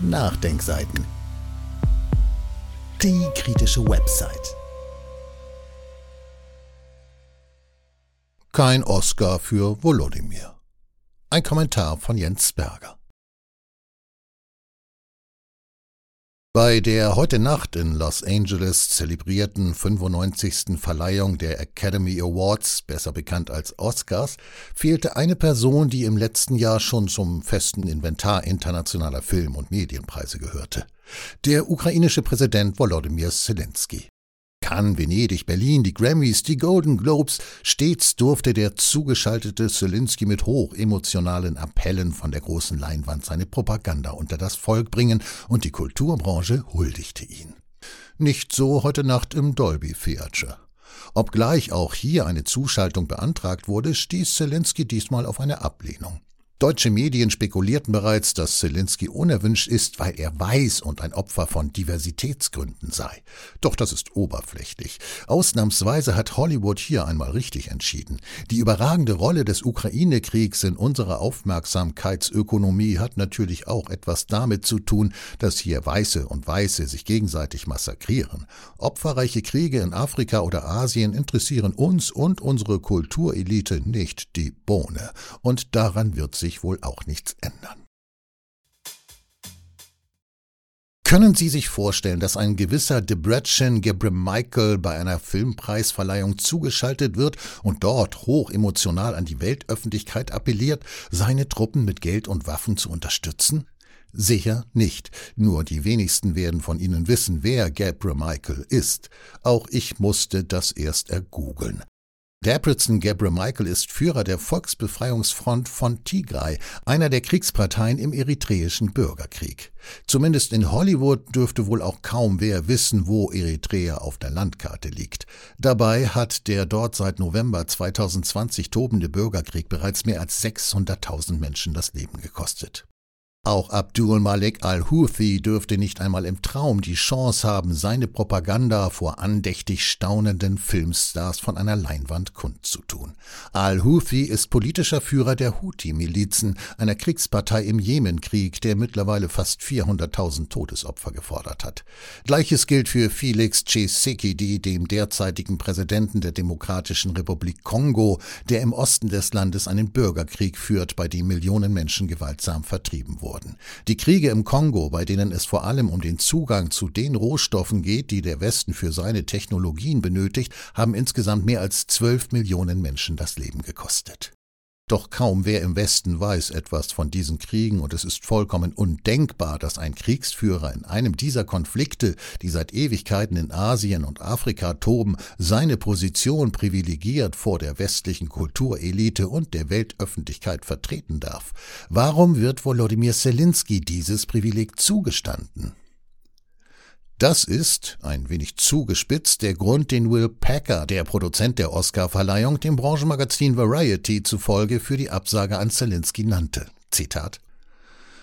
Nachdenkseiten. Die kritische Website. Kein Oscar für Volodymyr. Ein Kommentar von Jens Berger. Bei der heute Nacht in Los Angeles zelebrierten 95. Verleihung der Academy Awards, besser bekannt als Oscars, fehlte eine Person, die im letzten Jahr schon zum festen Inventar internationaler Film- und Medienpreise gehörte. Der ukrainische Präsident Volodymyr Zelensky. Cannes, Venedig, Berlin, die Grammys, die Golden Globes, stets durfte der zugeschaltete Zelensky mit hochemotionalen Appellen von der großen Leinwand seine Propaganda unter das Volk bringen und die Kulturbranche huldigte ihn. Nicht so heute Nacht im Dolby Theatre. Obgleich auch hier eine Zuschaltung beantragt wurde, stieß Zelensky diesmal auf eine Ablehnung. Deutsche Medien spekulierten bereits, dass Zelensky unerwünscht ist, weil er weiß und ein Opfer von Diversitätsgründen sei. Doch das ist oberflächlich. Ausnahmsweise hat Hollywood hier einmal richtig entschieden. Die überragende Rolle des Ukraine-Kriegs in unserer Aufmerksamkeitsökonomie hat natürlich auch etwas damit zu tun, dass hier Weiße und Weiße sich gegenseitig massakrieren. Opferreiche Kriege in Afrika oder Asien interessieren uns und unsere Kulturelite nicht die Bohne. Und daran wird sich sich wohl auch nichts ändern. Können Sie sich vorstellen, dass ein gewisser Debrecen Gebremichael bei einer Filmpreisverleihung zugeschaltet wird und dort hoch emotional an die Weltöffentlichkeit appelliert, seine Truppen mit Geld und Waffen zu unterstützen? Sicher nicht. Nur die wenigsten werden von Ihnen wissen, wer Gabriel ist. Auch ich musste das erst ergoogeln. Debrecen Gabriel Michael ist Führer der Volksbefreiungsfront von Tigray, einer der Kriegsparteien im eritreischen Bürgerkrieg. Zumindest in Hollywood dürfte wohl auch kaum wer wissen, wo Eritrea auf der Landkarte liegt. Dabei hat der dort seit November 2020 tobende Bürgerkrieg bereits mehr als 600.000 Menschen das Leben gekostet. Auch Abdul Malik al-Houthi dürfte nicht einmal im Traum die Chance haben, seine Propaganda vor andächtig staunenden Filmstars von einer Leinwand kundzutun. Al-Houthi ist politischer Führer der Houthi-Milizen, einer Kriegspartei im Jemenkrieg, der mittlerweile fast 400.000 Todesopfer gefordert hat. Gleiches gilt für Felix Tshisekedi, dem derzeitigen Präsidenten der Demokratischen Republik Kongo, der im Osten des Landes einen Bürgerkrieg führt, bei dem Millionen Menschen gewaltsam vertrieben wurden worden. Die Kriege im Kongo, bei denen es vor allem um den Zugang zu den Rohstoffen geht, die der Westen für seine Technologien benötigt, haben insgesamt mehr als zwölf Millionen Menschen das Leben gekostet. Doch kaum wer im Westen weiß etwas von diesen Kriegen und es ist vollkommen undenkbar, dass ein Kriegsführer in einem dieser Konflikte, die seit Ewigkeiten in Asien und Afrika toben, seine Position privilegiert vor der westlichen Kulturelite und der Weltöffentlichkeit vertreten darf. Warum wird Volodymyr Zelensky dieses Privileg zugestanden? Das ist, ein wenig zugespitzt, der Grund, den Will Packer, der Produzent der Oscarverleihung, dem Branchenmagazin Variety zufolge für die Absage an Zelensky nannte. Zitat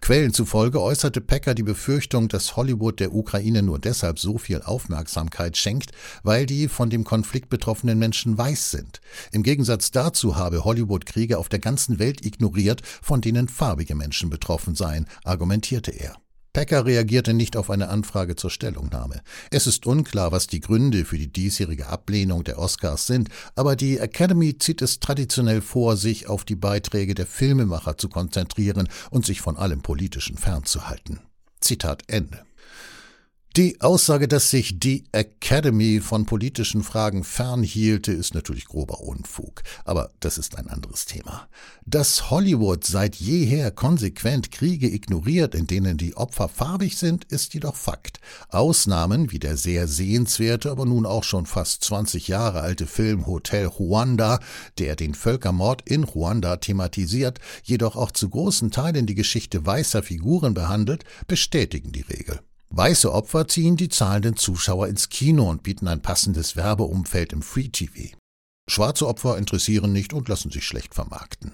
Quellen zufolge äußerte Packer die Befürchtung, dass Hollywood der Ukraine nur deshalb so viel Aufmerksamkeit schenkt, weil die von dem Konflikt betroffenen Menschen weiß sind. Im Gegensatz dazu habe Hollywood Kriege auf der ganzen Welt ignoriert, von denen farbige Menschen betroffen seien, argumentierte er. Packer reagierte nicht auf eine Anfrage zur Stellungnahme. Es ist unklar, was die Gründe für die diesjährige Ablehnung der Oscars sind, aber die Academy zieht es traditionell vor, sich auf die Beiträge der Filmemacher zu konzentrieren und sich von allem Politischen fernzuhalten. Zitat Ende. Die Aussage, dass sich die Academy von politischen Fragen fernhielte, ist natürlich grober Unfug, aber das ist ein anderes Thema. Dass Hollywood seit jeher konsequent Kriege ignoriert, in denen die Opfer farbig sind, ist jedoch Fakt. Ausnahmen wie der sehr sehenswerte, aber nun auch schon fast 20 Jahre alte Film Hotel Ruanda, der den Völkermord in Ruanda thematisiert, jedoch auch zu großen Teilen die Geschichte weißer Figuren behandelt, bestätigen die Regel. Weiße Opfer ziehen die zahlenden Zuschauer ins Kino und bieten ein passendes Werbeumfeld im Free TV. Schwarze Opfer interessieren nicht und lassen sich schlecht vermarkten.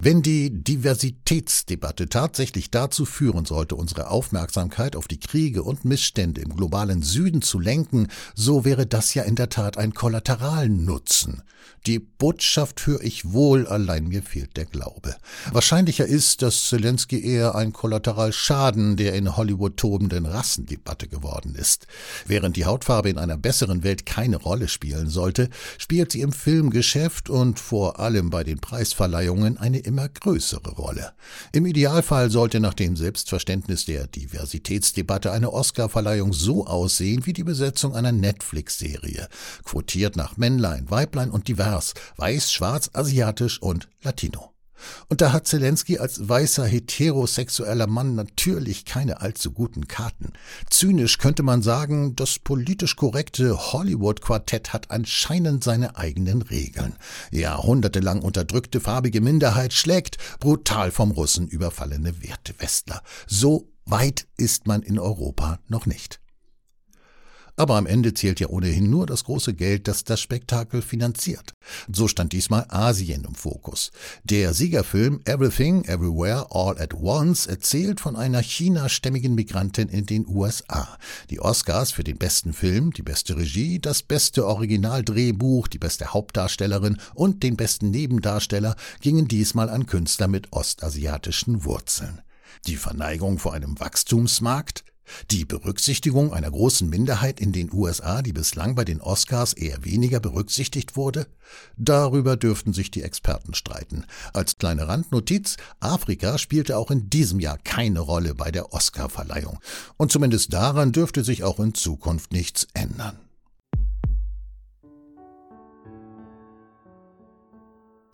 Wenn die Diversitätsdebatte tatsächlich dazu führen sollte, unsere Aufmerksamkeit auf die Kriege und Missstände im globalen Süden zu lenken, so wäre das ja in der Tat ein Kollateralnutzen. Die Botschaft höre ich wohl, allein mir fehlt der Glaube. Wahrscheinlicher ist, dass Zelensky eher ein Kollateralschaden der in Hollywood tobenden Rassendebatte geworden ist. Während die Hautfarbe in einer besseren Welt keine Rolle spielen sollte, spielt sie im Filmgeschäft und vor allem bei den Preisverleihungen eine immer größere Rolle. Im Idealfall sollte nach dem Selbstverständnis der Diversitätsdebatte eine Oscarverleihung so aussehen wie die Besetzung einer Netflix-Serie, quotiert nach Männlein, Weiblein und divers, weiß, schwarz, asiatisch und Latino. Und da hat Zelensky als weißer heterosexueller Mann natürlich keine allzu guten Karten. Zynisch könnte man sagen, das politisch korrekte Hollywood-Quartett hat anscheinend seine eigenen Regeln. Jahrhundertelang unterdrückte farbige Minderheit schlägt brutal vom Russen überfallene Wertewestler. So weit ist man in Europa noch nicht. Aber am Ende zählt ja ohnehin nur das große Geld, das das Spektakel finanziert. So stand diesmal Asien im Fokus. Der Siegerfilm Everything, Everywhere, All at Once erzählt von einer chinastämmigen Migrantin in den USA. Die Oscars für den besten Film, die beste Regie, das beste Originaldrehbuch, die beste Hauptdarstellerin und den besten Nebendarsteller gingen diesmal an Künstler mit ostasiatischen Wurzeln. Die Verneigung vor einem Wachstumsmarkt? Die Berücksichtigung einer großen Minderheit in den USA, die bislang bei den Oscars eher weniger berücksichtigt wurde? Darüber dürften sich die Experten streiten. Als kleine Randnotiz, Afrika spielte auch in diesem Jahr keine Rolle bei der Oscarverleihung. Und zumindest daran dürfte sich auch in Zukunft nichts ändern.